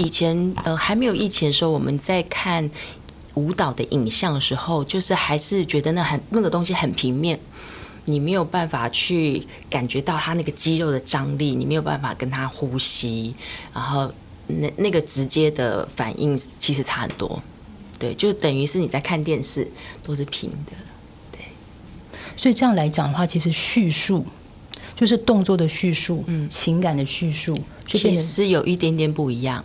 就以前呃还没有疫情的时候，我们在看舞蹈的影像的时候，就是还是觉得那很那个东西很平面，你没有办法去感觉到他那个肌肉的张力，你没有办法跟他呼吸，然后那那个直接的反应其实差很多。对，就等于是你在看电视都是平的。对，所以这样来讲的话，其实叙述就是动作的叙述，嗯，情感的叙述，其实有一点点不一样。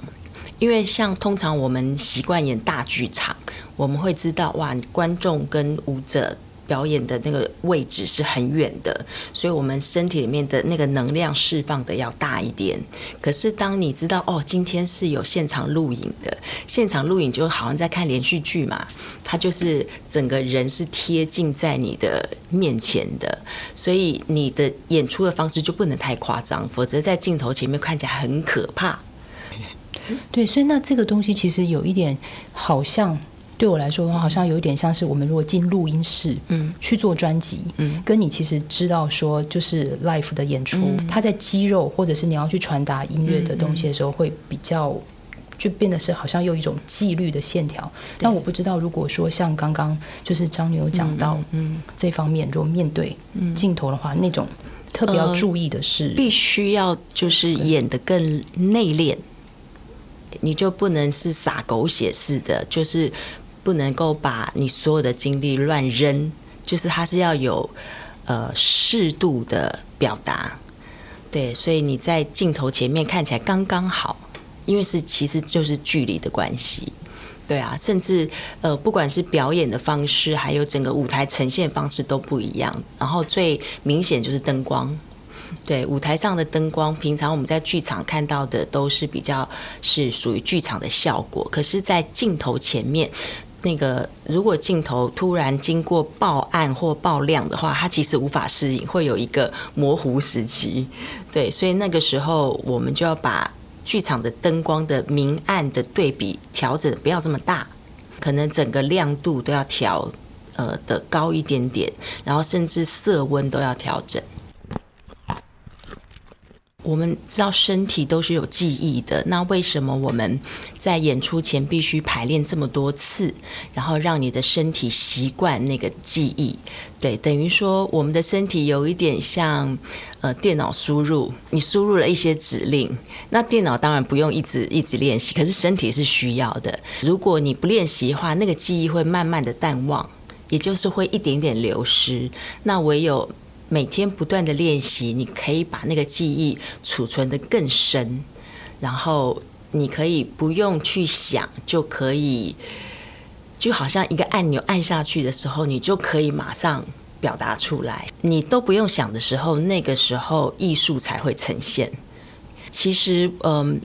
因为像通常我们习惯演大剧场，我们会知道哇，观众跟舞者。表演的那个位置是很远的，所以我们身体里面的那个能量释放的要大一点。可是当你知道哦，今天是有现场录影的，现场录影就好像在看连续剧嘛，它就是整个人是贴近在你的面前的，所以你的演出的方式就不能太夸张，否则在镜头前面看起来很可怕。对，所以那这个东西其实有一点好像。对我来说的话，好像有一点像是我们如果进录音室，嗯，去做专辑，嗯，跟你其实知道说就是 l i f e 的演出，它在肌肉或者是你要去传达音乐的东西的时候，会比较就变得是好像有一种纪律的线条。但我不知道，如果说像刚刚就是张女有讲到，嗯，这方面如果面对镜头的话，那种特别要注意的是，必须要就是演的更内敛，你就不能是撒狗血似的，就是。不能够把你所有的精力乱扔，就是它是要有呃适度的表达，对，所以你在镜头前面看起来刚刚好，因为是其实就是距离的关系，对啊，甚至呃不管是表演的方式，还有整个舞台呈现方式都不一样，然后最明显就是灯光，对，舞台上的灯光，平常我们在剧场看到的都是比较是属于剧场的效果，可是，在镜头前面。那个，如果镜头突然经过爆暗或爆亮的话，它其实无法适应，会有一个模糊时期。对，所以那个时候我们就要把剧场的灯光的明暗的对比调整不要这么大，可能整个亮度都要调呃的高一点点，然后甚至色温都要调整。我们知道身体都是有记忆的，那为什么我们在演出前必须排练这么多次，然后让你的身体习惯那个记忆？对，等于说我们的身体有一点像呃电脑输入，你输入了一些指令，那电脑当然不用一直一直练习，可是身体是需要的。如果你不练习的话，那个记忆会慢慢的淡忘，也就是会一点点流失。那唯有每天不断的练习，你可以把那个记忆储存的更深，然后你可以不用去想，就可以，就好像一个按钮按下去的时候，你就可以马上表达出来。你都不用想的时候，那个时候艺术才会呈现。其实，嗯，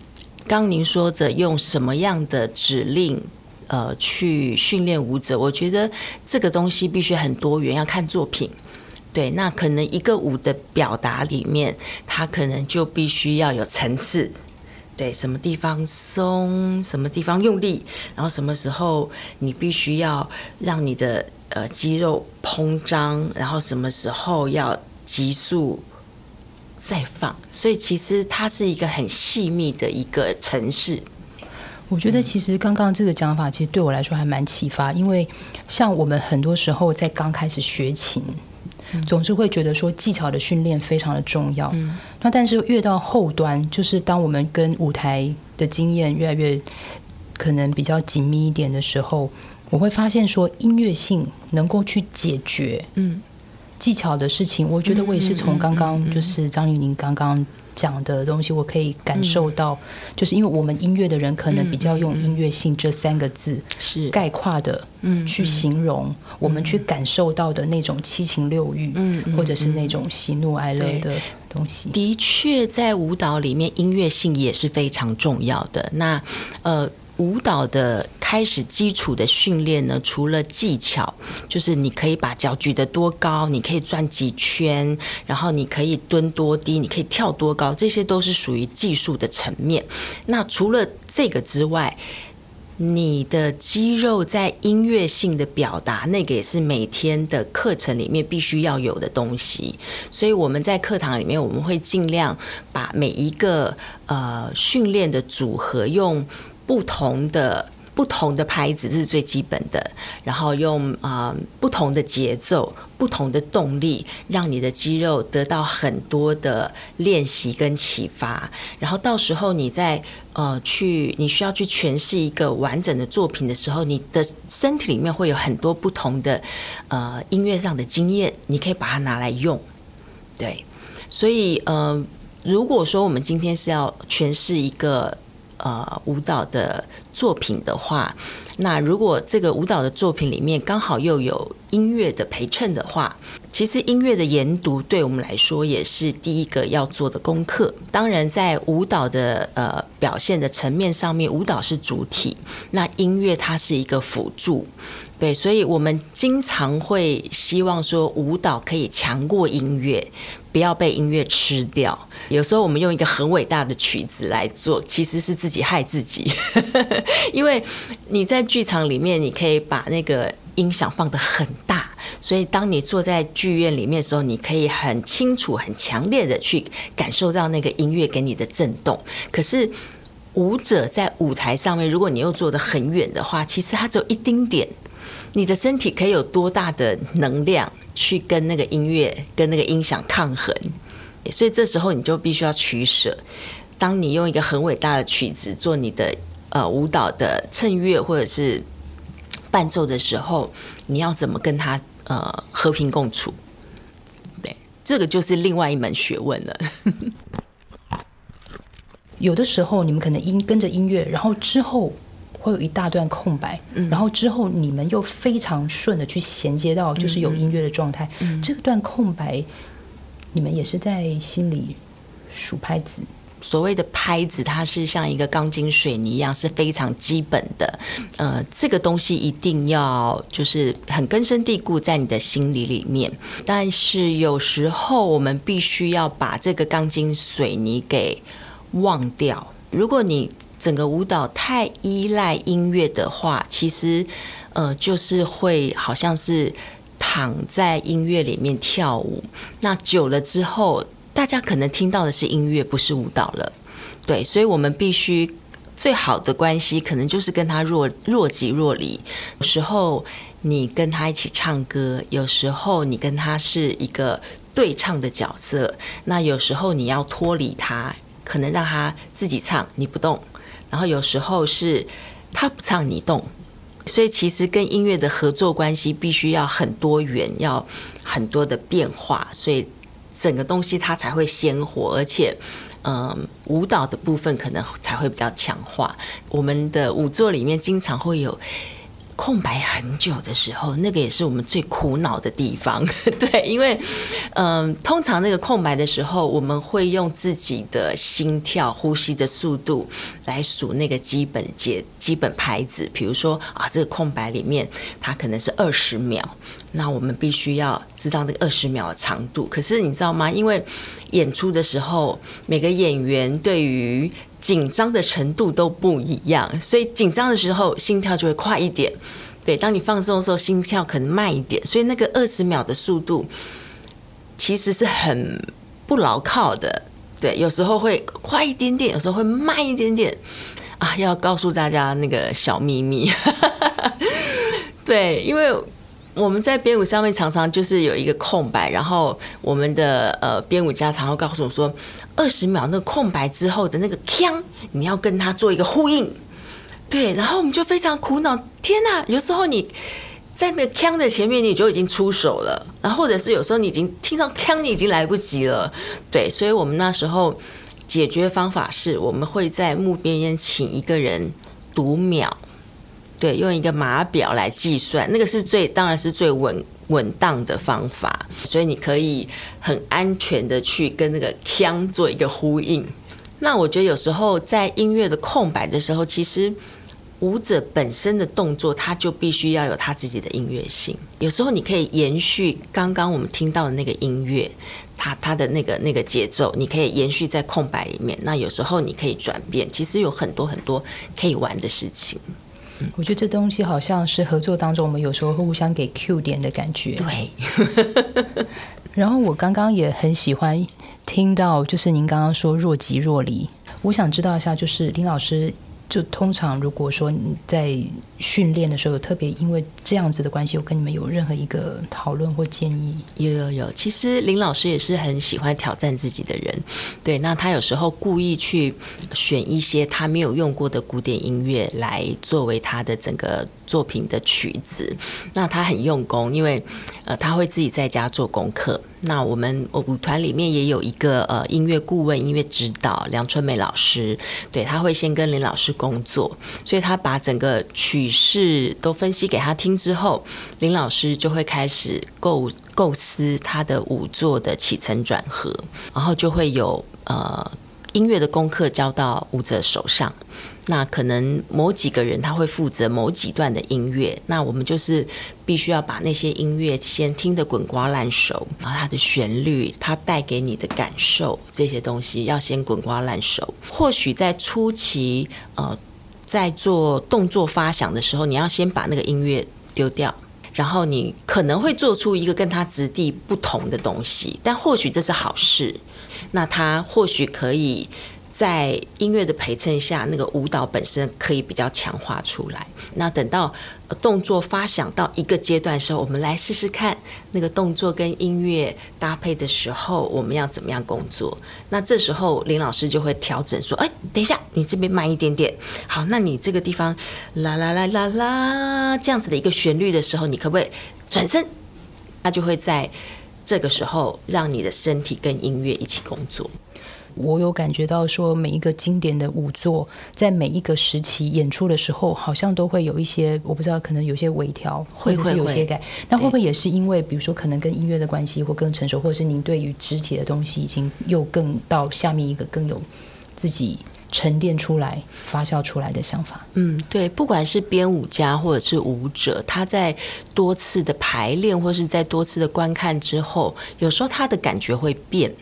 刚您说的用什么样的指令，呃，去训练舞者，我觉得这个东西必须很多元，要看作品。对，那可能一个舞的表达里面，它可能就必须要有层次。对，什么地方松，什么地方用力，然后什么时候你必须要让你的呃肌肉膨胀，然后什么时候要急速再放。所以其实它是一个很细密的一个程式。我觉得其实刚刚这个讲法，其实对我来说还蛮启发，因为像我们很多时候在刚开始学琴。总是会觉得说技巧的训练非常的重要，那但是越到后端，就是当我们跟舞台的经验越来越可能比较紧密一点的时候，我会发现说音乐性能够去解决嗯技巧的事情。我觉得我也是从刚刚就是张玉宁刚刚。讲的东西，我可以感受到，就是因为我们音乐的人可能比较用音乐性这三个字是概括的，嗯，去形容我们去感受到的那种七情六欲，嗯，或者是那种喜怒哀乐的东西。的确，在舞蹈里面，音乐性也是非常重要的。那呃。舞蹈的开始基础的训练呢，除了技巧，就是你可以把脚举得多高，你可以转几圈，然后你可以蹲多低，你可以跳多高，这些都是属于技术的层面。那除了这个之外，你的肌肉在音乐性的表达，那个也是每天的课程里面必须要有的东西。所以我们在课堂里面，我们会尽量把每一个呃训练的组合用不同的。不同的拍子是最基本的，然后用啊不同的节奏、不同的动力，让你的肌肉得到很多的练习跟启发。然后到时候你在呃去你需要去诠释一个完整的作品的时候，你的身体里面会有很多不同的呃音乐上的经验，你可以把它拿来用。对，所以呃，如果说我们今天是要诠释一个。呃，舞蹈的作品的话，那如果这个舞蹈的作品里面刚好又有音乐的陪衬的话，其实音乐的研读对我们来说也是第一个要做的功课。当然，在舞蹈的呃表现的层面上面，舞蹈是主体，那音乐它是一个辅助。对，所以我们经常会希望说，舞蹈可以强过音乐，不要被音乐吃掉。有时候我们用一个很伟大的曲子来做，其实是自己害自己。因为你在剧场里面，你可以把那个音响放得很大，所以当你坐在剧院里面的时候，你可以很清楚、很强烈的去感受到那个音乐给你的震动。可是舞者在舞台上面，如果你又坐得很远的话，其实它只有一丁点。你的身体可以有多大的能量去跟那个音乐、跟那个音响抗衡？所以这时候你就必须要取舍。当你用一个很伟大的曲子做你的呃舞蹈的衬乐或者是伴奏的时候，你要怎么跟他呃和平共处？对，这个就是另外一门学问了。有的时候你们可能音跟着音乐，然后之后。会有一大段空白，然后之后你们又非常顺的去衔接到就是有音乐的状态。这段空白，你们也是在心里数拍子。所谓的拍子，它是像一个钢筋水泥一样，是非常基本的。呃，这个东西一定要就是很根深蒂固在你的心里里面。但是有时候我们必须要把这个钢筋水泥给忘掉。如果你整个舞蹈太依赖音乐的话，其实，呃，就是会好像是躺在音乐里面跳舞。那久了之后，大家可能听到的是音乐，不是舞蹈了。对，所以我们必须最好的关系，可能就是跟他若若即若离。有时候你跟他一起唱歌，有时候你跟他是一个对唱的角色。那有时候你要脱离他，可能让他自己唱，你不动。然后有时候是他不唱你动，所以其实跟音乐的合作关系必须要很多元，要很多的变化，所以整个东西它才会鲜活，而且嗯，舞蹈的部分可能才会比较强化。我们的舞作里面经常会有。空白很久的时候，那个也是我们最苦恼的地方。对，因为嗯，通常那个空白的时候，我们会用自己的心跳、呼吸的速度来数那个基本节、基本拍子。比如说啊，这个空白里面它可能是二十秒，那我们必须要知道那个二十秒的长度。可是你知道吗？因为演出的时候，每个演员对于紧张的程度都不一样，所以紧张的时候心跳就会快一点。对，当你放松的时候，心跳可能慢一点。所以那个二十秒的速度其实是很不牢靠的。对，有时候会快一点点，有时候会慢一点点。啊，要告诉大家那个小秘密。对，因为。我们在编舞上面常常就是有一个空白，然后我们的呃编舞家常会告诉我说，二十秒那个空白之后的那个腔，你要跟他做一个呼应，对，然后我们就非常苦恼，天哪！有时候你在那个腔的前面，你就已经出手了，然后或者是有时候你已经听到腔，你已经来不及了，对，所以我们那时候解决方法是我们会在幕边请一个人读秒。对，用一个码表来计算，那个是最当然是最稳稳当的方法，所以你可以很安全的去跟那个腔做一个呼应。那我觉得有时候在音乐的空白的时候，其实舞者本身的动作，他就必须要有他自己的音乐性。有时候你可以延续刚刚我们听到的那个音乐，它它的那个那个节奏，你可以延续在空白里面。那有时候你可以转变，其实有很多很多可以玩的事情。我觉得这东西好像是合作当中，我们有时候会互相给 Q 点的感觉。对。然后我刚刚也很喜欢听到，就是您刚刚说若即若离，我想知道一下，就是林老师。就通常，如果说你在训练的时候，有特别因为这样子的关系，我跟你们有任何一个讨论或建议？有有有，其实林老师也是很喜欢挑战自己的人。对，那他有时候故意去选一些他没有用过的古典音乐来作为他的整个作品的曲子。那他很用功，因为呃他会自己在家做功课。那我们舞团里面也有一个呃音乐顾问、音乐指导梁春梅老师，对他会先跟林老师工作，所以他把整个曲是都分析给他听之后，林老师就会开始构构思他的舞作的起承转合，然后就会有呃音乐的功课交到舞者手上。那可能某几个人他会负责某几段的音乐，那我们就是必须要把那些音乐先听得滚瓜烂熟，然后它的旋律、它带给你的感受这些东西要先滚瓜烂熟。或许在初期，呃，在做动作发响的时候，你要先把那个音乐丢掉，然后你可能会做出一个跟他质地不同的东西，但或许这是好事。那他或许可以。在音乐的陪衬下，那个舞蹈本身可以比较强化出来。那等到动作发响到一个阶段的时候，我们来试试看那个动作跟音乐搭配的时候，我们要怎么样工作？那这时候林老师就会调整说：“哎，等一下，你这边慢一点点。好，那你这个地方啦啦啦啦啦这样子的一个旋律的时候，你可不可以转身？他就会在这个时候让你的身体跟音乐一起工作。”我有感觉到说，每一个经典的舞作，在每一个时期演出的时候，好像都会有一些，我不知道，可能有些微调，或者是有些改。那会不会也是因为，比如说，可能跟音乐的关系，或更成熟，或者是您对于肢体的东西，已经又更到下面一个更有自己沉淀出来、发酵出来的想法？嗯，对，不管是编舞家或者是舞者，他在多次的排练，或是在多次的观看之后，有时候他的感觉会变。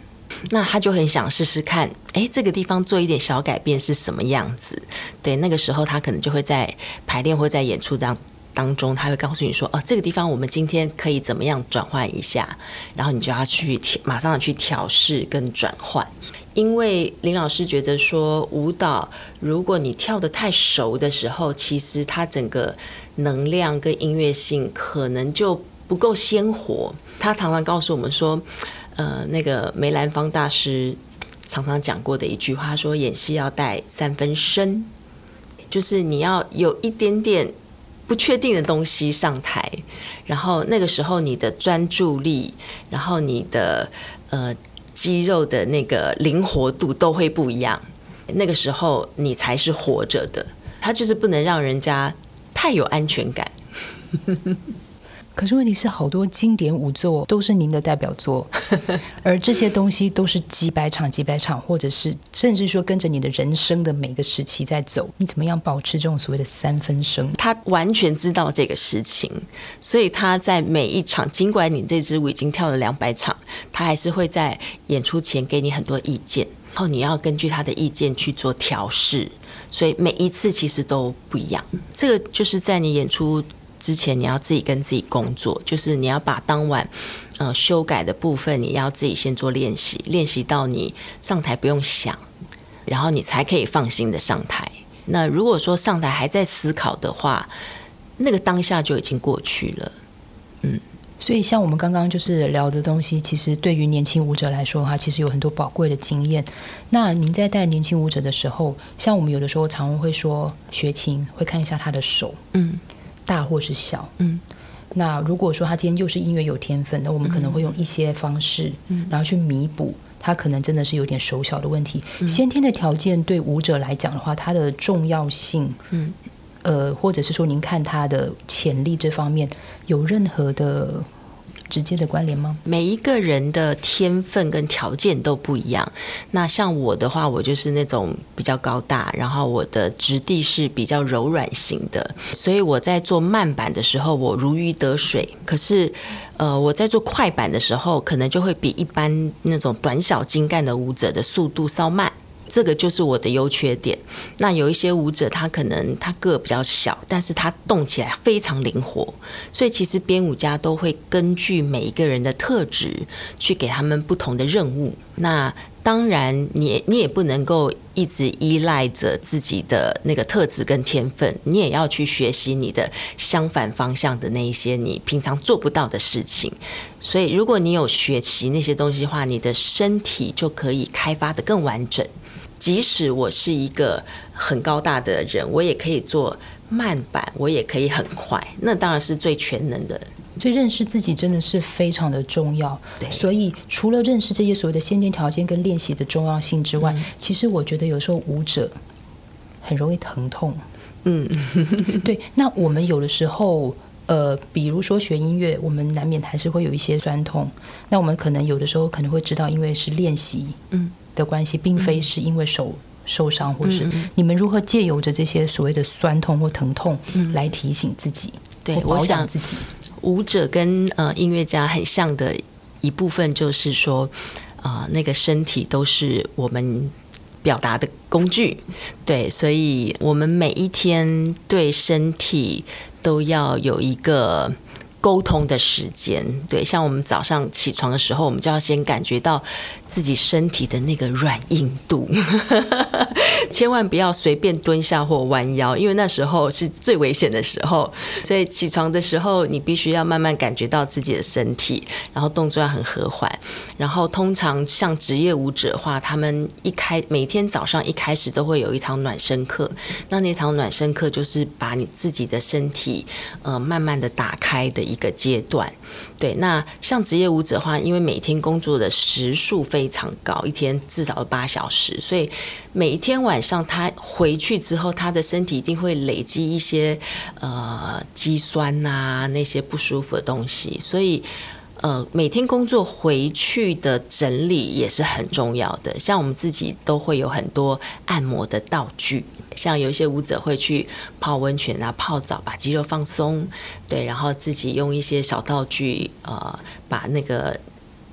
那他就很想试试看，哎，这个地方做一点小改变是什么样子？对，那个时候他可能就会在排练或在演出当当中，他会告诉你说，哦，这个地方我们今天可以怎么样转换一下，然后你就要去马上去调试跟转换。因为林老师觉得说，舞蹈如果你跳的太熟的时候，其实它整个能量跟音乐性可能就不够鲜活。他常常告诉我们说。呃，那个梅兰芳大师常常讲过的一句话，说演戏要带三分生，就是你要有一点点不确定的东西上台，然后那个时候你的专注力，然后你的呃肌肉的那个灵活度都会不一样，那个时候你才是活着的，他就是不能让人家太有安全感。可是问题是，好多经典舞作都是您的代表作，而这些东西都是几百场、几百场，或者是甚至说跟着你的人生的每个时期在走。你怎么样保持这种所谓的三分声？他完全知道这个事情，所以他在每一场，尽管你这支舞已经跳了两百场，他还是会在演出前给你很多意见，然后你要根据他的意见去做调试。所以每一次其实都不一样。这个就是在你演出。之前你要自己跟自己工作，就是你要把当晚呃修改的部分，你要自己先做练习，练习到你上台不用想，然后你才可以放心的上台。那如果说上台还在思考的话，那个当下就已经过去了。嗯，所以像我们刚刚就是聊的东西，其实对于年轻舞者来说的话，其实有很多宝贵的经验。那您在带年轻舞者的时候，像我们有的时候常会说学琴，会看一下他的手，嗯。大或是小，嗯，那如果说他今天就是音乐有天分，那我们可能会用一些方式，嗯，然后去弥补他可能真的是有点手小的问题。先天的条件对舞者来讲的话，它的重要性，嗯，呃，或者是说您看他的潜力这方面有任何的。直接的关联吗？每一个人的天分跟条件都不一样。那像我的话，我就是那种比较高大，然后我的质地是比较柔软型的，所以我在做慢板的时候，我如鱼得水。可是，呃，我在做快板的时候，可能就会比一般那种短小精干的舞者的速度稍慢。这个就是我的优缺点。那有一些舞者，他可能他个比较小，但是他动起来非常灵活。所以其实编舞家都会根据每一个人的特质，去给他们不同的任务。那当然，你你也不能够一直依赖着自己的那个特质跟天分，你也要去学习你的相反方向的那一些你平常做不到的事情。所以，如果你有学习那些东西的话，你的身体就可以开发的更完整。即使我是一个很高大的人，我也可以做慢板，我也可以很快。那当然是最全能的。所以认识自己真的是非常的重要。对，所以除了认识这些所谓的先天条件跟练习的重要性之外，其实我觉得有时候舞者很容易疼痛。嗯，对。那我们有的时候，呃，比如说学音乐，我们难免还是会有一些酸痛。那我们可能有的时候可能会知道，因为是练习嗯的关系，并非是因为手受伤，或是你们如何借由着这些所谓的酸痛或疼痛来提醒自己，对，我想自己。舞者跟呃音乐家很像的一部分，就是说，啊，那个身体都是我们表达的工具，对，所以我们每一天对身体都要有一个。沟通的时间，对，像我们早上起床的时候，我们就要先感觉到自己身体的那个软硬度，千万不要随便蹲下或弯腰，因为那时候是最危险的时候。所以起床的时候，你必须要慢慢感觉到自己的身体，然后动作要很和缓。然后通常像职业舞者的话，他们一开每天早上一开始都会有一堂暖身课，那那堂暖身课就是把你自己的身体呃慢慢的打开的。一个阶段，对，那像职业舞者的话，因为每天工作的时数非常高，一天至少八小时，所以每一天晚上他回去之后，他的身体一定会累积一些呃肌酸呐那些不舒服的东西，所以。呃，每天工作回去的整理也是很重要的。像我们自己都会有很多按摩的道具，像有一些舞者会去泡温泉啊、泡澡，把肌肉放松。对，然后自己用一些小道具，呃，把那个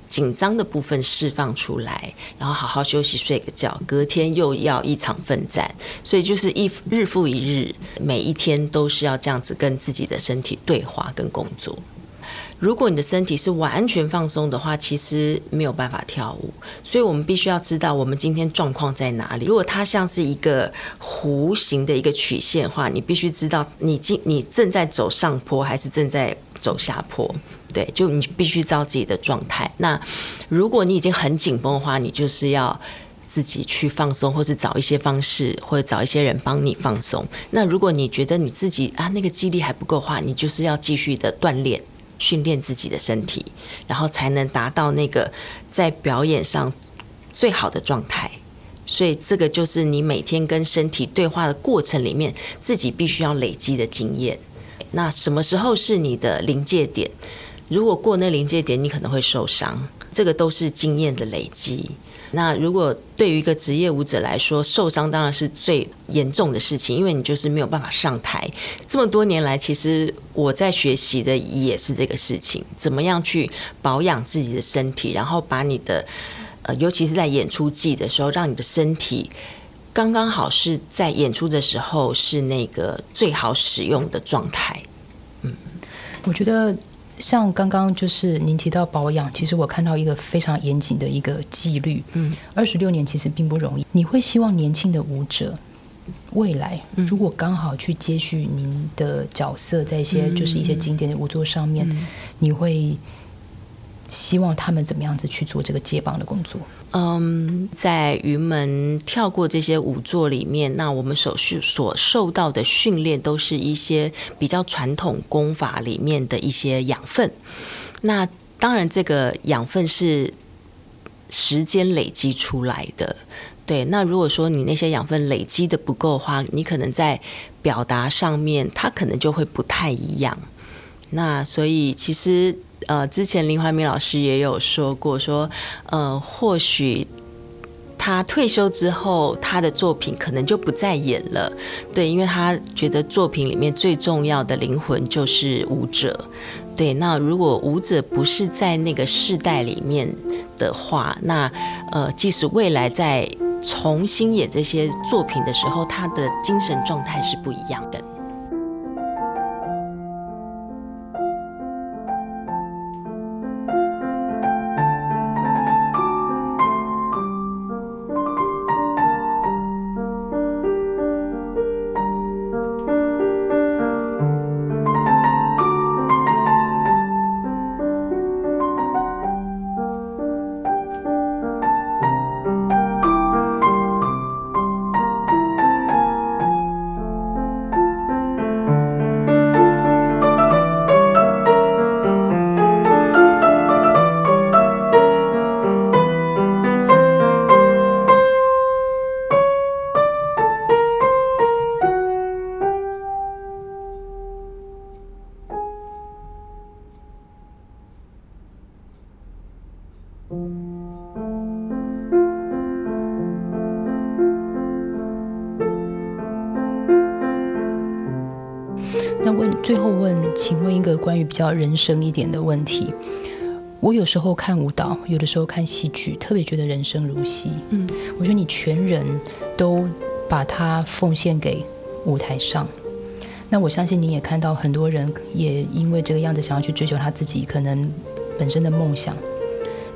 紧张的部分释放出来，然后好好休息、睡个觉，隔天又要一场奋战。所以就是一日复一日，每一天都是要这样子跟自己的身体对话跟工作。如果你的身体是完全放松的话，其实没有办法跳舞。所以我们必须要知道我们今天状况在哪里。如果它像是一个弧形的一个曲线的话，你必须知道你今你正在走上坡还是正在走下坡。对，就你必须知道自己的状态。那如果你已经很紧绷的话，你就是要自己去放松，或是找一些方式，或者找一些人帮你放松。那如果你觉得你自己啊那个肌力还不够的话，你就是要继续的锻炼。训练自己的身体，然后才能达到那个在表演上最好的状态。所以，这个就是你每天跟身体对话的过程里面，自己必须要累积的经验。那什么时候是你的临界点？如果过那临界点，你可能会受伤。这个都是经验的累积。那如果对于一个职业舞者来说，受伤当然是最严重的事情，因为你就是没有办法上台。这么多年来，其实我在学习的也是这个事情：怎么样去保养自己的身体，然后把你的呃，尤其是在演出季的时候，让你的身体刚刚好是在演出的时候是那个最好使用的状态。嗯，我觉得。像刚刚就是您提到保养，其实我看到一个非常严谨的一个纪律。嗯，二十六年其实并不容易。你会希望年轻的舞者未来如果刚好去接续您的角色，在一些就是一些经典的舞作上面，你会？希望他们怎么样子去做这个接棒的工作？嗯，在云门跳过这些舞作里面，那我们手续所受到的训练，都是一些比较传统功法里面的一些养分。那当然，这个养分是时间累积出来的。对，那如果说你那些养分累积的不够的话，你可能在表达上面，它可能就会不太一样。那所以其实。呃，之前林怀民老师也有说过，说呃，或许他退休之后，他的作品可能就不再演了，对，因为他觉得作品里面最重要的灵魂就是舞者，对。那如果舞者不是在那个世代里面的话，那呃，即使未来在重新演这些作品的时候，他的精神状态是不一样的。那问最后问，请问一个关于比较人生一点的问题。我有时候看舞蹈，有的时候看戏剧，特别觉得人生如戏。嗯，我觉得你全人都把它奉献给舞台上。那我相信你也看到很多人也因为这个样子想要去追求他自己可能本身的梦想。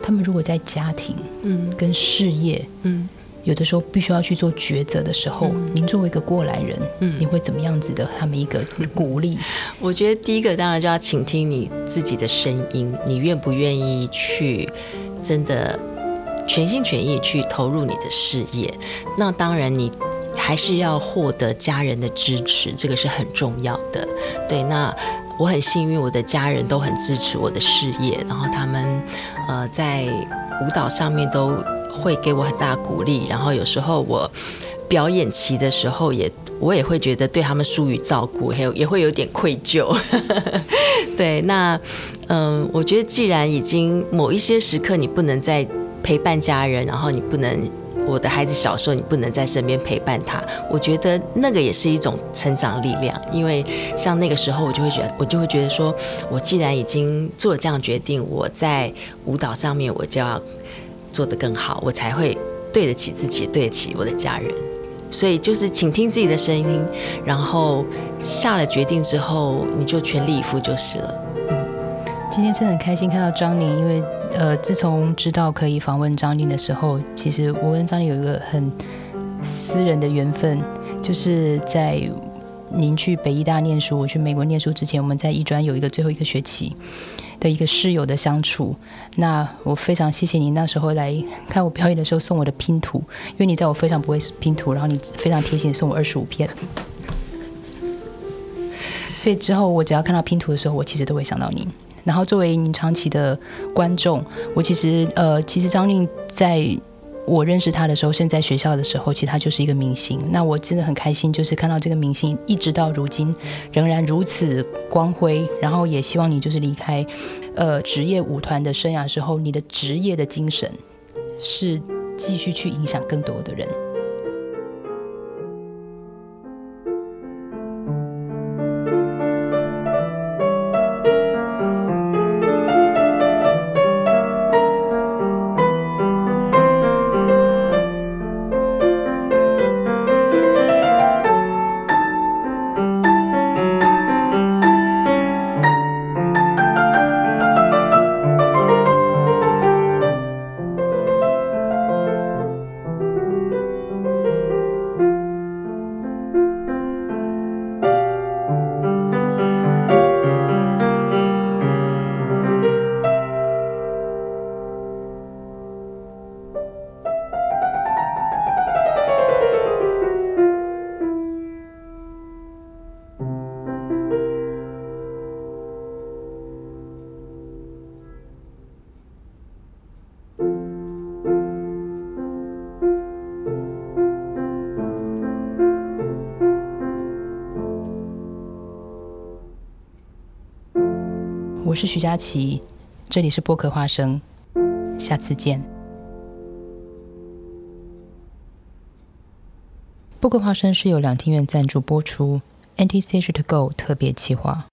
他们如果在家庭，嗯，跟事业，嗯。有的时候必须要去做抉择的时候，您作为一个过来人，嗯，你会怎么样子的？他们一个鼓励？我觉得第一个当然就要倾听你自己的声音，你愿不愿意去真的全心全意去投入你的事业？那当然，你还是要获得家人的支持，这个是很重要的。对，那我很幸运，我的家人都很支持我的事业，然后他们呃在舞蹈上面都。会给我很大鼓励，然后有时候我表演期的时候，也我也会觉得对他们疏于照顾，还有也会有点愧疚。对，那嗯，我觉得既然已经某一些时刻你不能再陪伴家人，然后你不能我的孩子小时候你不能在身边陪伴他，我觉得那个也是一种成长力量。因为像那个时候，我就会觉得我就会觉得说，我既然已经做了这样决定，我在舞蹈上面我就要。做得更好，我才会对得起自己，对得起我的家人。所以就是倾听自己的声音，然后下了决定之后，你就全力以赴就是了。嗯，今天真的很开心看到张宁，因为呃，自从知道可以访问张宁的时候，其实我跟张宁有一个很私人的缘分，就是在您去北医大念书，我去美国念书之前，我们在医专有一个最后一个学期。的一个室友的相处，那我非常谢谢你那时候来看我表演的时候送我的拼图，因为你在我非常不会拼图，然后你非常贴心送我二十五片，所以之后我只要看到拼图的时候，我其实都会想到你。然后作为您长期的观众，我其实呃，其实张令在。我认识他的时候，现在学校的时候，其实他就是一个明星。那我真的很开心，就是看到这个明星一直到如今仍然如此光辉。然后也希望你就是离开，呃，职业舞团的生涯之后，你的职业的精神是继续去影响更多的人。我是徐佳琪，这里是播客花生，下次见。播客花生是由两厅院赞助播出，NTC 是 To Go 特别企划。